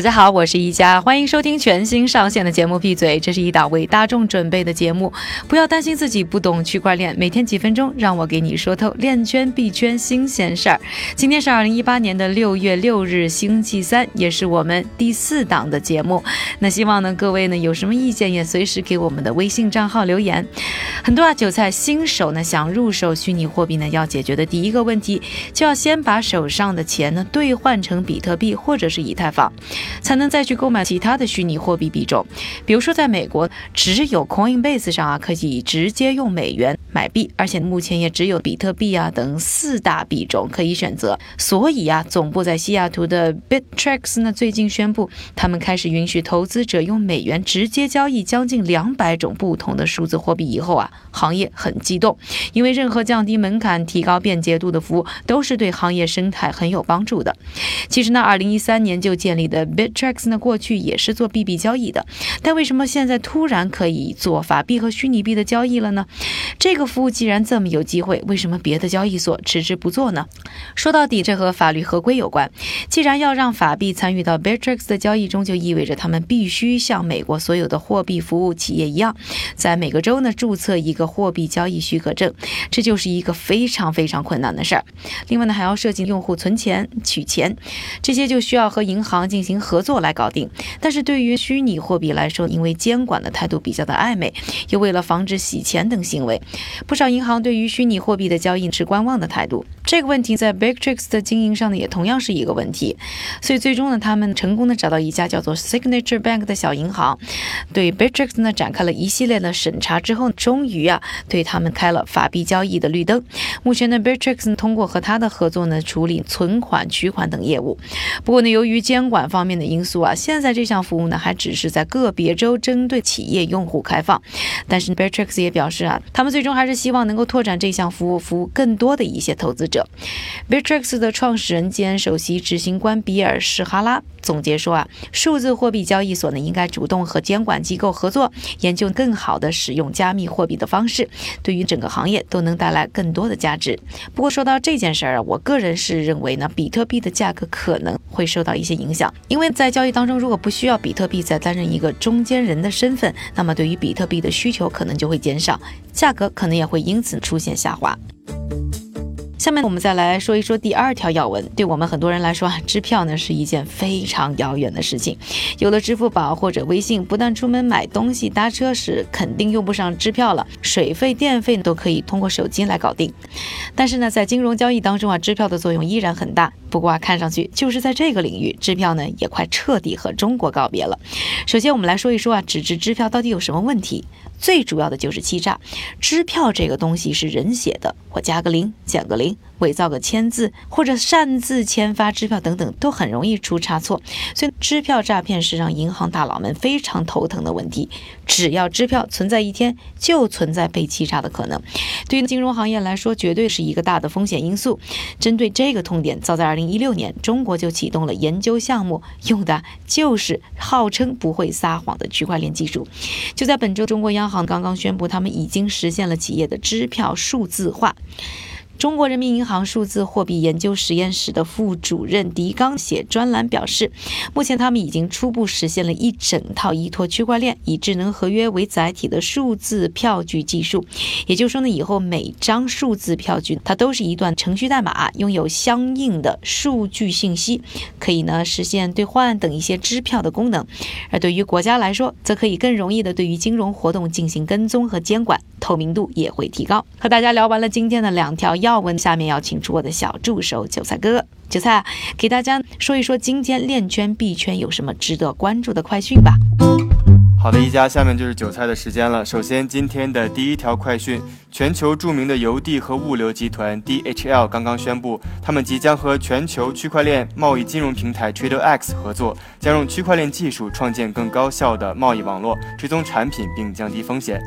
大家好，我是一佳，欢迎收听全新上线的节目《闭嘴》，这是一档为大众准备的节目。不要担心自己不懂区块链，每天几分钟，让我给你说透链圈币圈新鲜事儿。今天是二零一八年的六月六日，星期三，也是我们第四档的节目。那希望呢，各位呢有什么意见，也随时给我们的微信账号留言。很多啊韭菜新手呢想入手虚拟货币呢，要解决的第一个问题，就要先把手上的钱呢兑换成比特币或者是以太坊。才能再去购买其他的虚拟货币币种，比如说在美国，只有 Coinbase 上啊可以直接用美元买币，而且目前也只有比特币啊等四大币种可以选择。所以啊，总部在西雅图的 Bittrex 呢最近宣布，他们开始允许投资者用美元直接交易将近两百种不同的数字货币。以后啊，行业很激动，因为任何降低门槛、提高便捷度的服务都是对行业生态很有帮助的。其实呢，二零一三年就建立的。Bittrex 呢，过去也是做币币交易的，但为什么现在突然可以做法币和虚拟币的交易了呢？这个这个服务既然这么有机会，为什么别的交易所迟迟不做呢？说到底，这和法律合规有关。既然要让法币参与到 Bittrex 的交易中，就意味着他们必须像美国所有的货币服务企业一样，在每个州呢注册一个货币交易许可证，这就是一个非常非常困难的事儿。另外呢，还要涉及用户存钱、取钱，这些就需要和银行进行。合作来搞定，但是对于虚拟货币来说，因为监管的态度比较的暧昧，又为了防止洗钱等行为，不少银行对于虚拟货币的交易持观望的态度。这个问题在 Bittrex 的经营上呢，也同样是一个问题。所以最终呢，他们成功的找到一家叫做 Signature Bank 的小银行，对 Bittrex 呢展开了一系列的审查之后，终于啊，对他们开了法币交易的绿灯。目前呢，Bittrex 通过和他的合作呢，处理存款、取款等业务。不过呢，由于监管方面，的因素啊，现在这项服务呢还只是在个别州针对企业用户开放，但是 Bittrex 也表示啊，他们最终还他是希望能够拓展这项服务，服务更多的一些投资者。Bitrix 的创始人兼首席执行官比尔·史哈拉总结说啊，数字货币交易所呢应该主动和监管机构合作，研究更好的使用加密货币的方式，对于整个行业都能带来更多的价值。不过说到这件事儿啊，我个人是认为呢，比特币的价格可能会受到一些影响，因为。在交易当中，如果不需要比特币再担任一个中间人的身份，那么对于比特币的需求可能就会减少，价格可能也会因此出现下滑。下面我们再来说一说第二条要闻。对我们很多人来说啊，支票呢是一件非常遥远的事情。有了支付宝或者微信，不但出门买东西、搭车时肯定用不上支票了，水费、电费都可以通过手机来搞定。但是呢，在金融交易当中啊，支票的作用依然很大。不过啊，看上去就是在这个领域，支票呢也快彻底和中国告别了。首先，我们来说一说啊，纸质支票到底有什么问题？最主要的就是欺诈。支票这个东西是人写的，我加个零，减个零。伪造个签字或者擅自签发支票等等，都很容易出差错。所以，支票诈骗是让银行大佬们非常头疼的问题。只要支票存在一天，就存在被欺诈的可能。对于金融行业来说，绝对是一个大的风险因素。针对这个痛点，早在2016年，中国就启动了研究项目，用的就是号称不会撒谎的区块链技术。就在本周，中国央行刚刚宣布，他们已经实现了企业的支票数字化。中国人民银行数字货币研究实验室的副主任狄刚写专栏表示，目前他们已经初步实现了一整套依托区块链、以智能合约为载体的数字票据技术。也就是说呢，以后每张数字票据它都是一段程序代码，拥有相应的数据信息，可以呢实现兑换等一些支票的功能。而对于国家来说，则可以更容易的对于金融活动进行跟踪和监管，透明度也会提高。和大家聊完了今天的两条要。闻，下面要请出我的小助手韭菜哥。韭菜，给大家说一说今天链圈币圈有什么值得关注的快讯吧。好的，一家，下面就是韭菜的时间了。首先，今天的第一条快讯：全球著名的邮递和物流集团 DHL 刚刚宣布，他们即将和全球区块链贸易金融平台 TraderX 合作，将用区块链技术创建更高效的贸易网络，追踪产品并降低风险。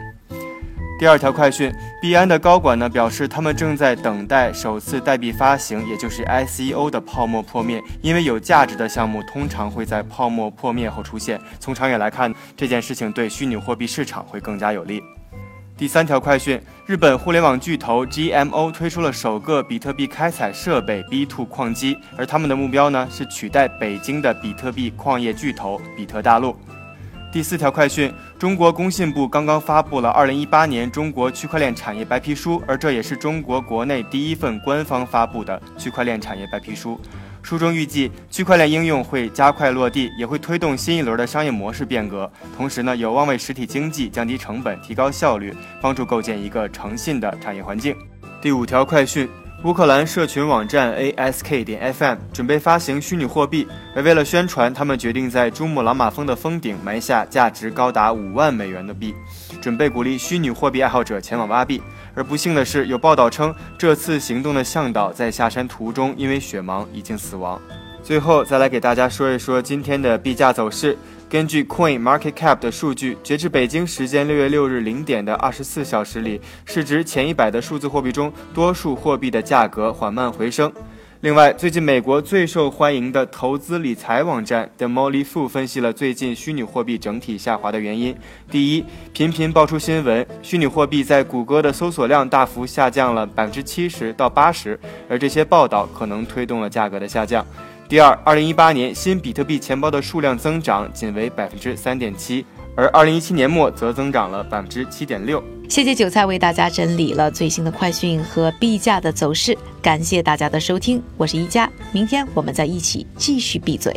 第二条快讯，币安的高管呢表示，他们正在等待首次代币发行，也就是 ICO 的泡沫破灭。因为有价值的项目通常会在泡沫破灭后出现。从长远来看，这件事情对虚拟货币市场会更加有利。第三条快讯：日本互联网巨头 GMO 推出了首个比特币开采设备 B2 矿机，而他们的目标呢是取代北京的比特币矿业巨头比特大陆。第四条快讯：中国工信部刚刚发布了2018年中国区块链产业白皮书，而这也是中国国内第一份官方发布的区块链产业白皮书。书中预计，区块链应用会加快落地，也会推动新一轮的商业模式变革。同时呢，有望为实体经济降低成本、提高效率，帮助构建一个诚信的产业环境。第五条快讯。乌克兰社群网站 ASK 点 FM 准备发行虚拟货币，而为了宣传，他们决定在珠穆朗玛峰的峰顶埋下价值高达五万美元的币，准备鼓励虚拟货币爱好者前往挖币。而不幸的是，有报道称，这次行动的向导在下山途中因为雪盲已经死亡。最后，再来给大家说一说今天的币价走势。根据 Coin Market Cap 的数据，截至北京时间六月六日零点的二十四小时里，市值前一百的数字货币中，多数货币的价格缓慢回升。另外，最近美国最受欢迎的投资理财网站 The Molly f o o 分析了最近虚拟货币整体下滑的原因。第一，频频爆出新闻，虚拟货币在谷歌的搜索量大幅下降了百分之七十到八十，而这些报道可能推动了价格的下降。第二，二零一八年新比特币钱包的数量增长仅为百分之三点七，而二零一七年末则增长了百分之七点六。谢谢韭菜为大家整理了最新的快讯和币价的走势，感谢大家的收听，我是一加，明天我们再一起继续闭嘴。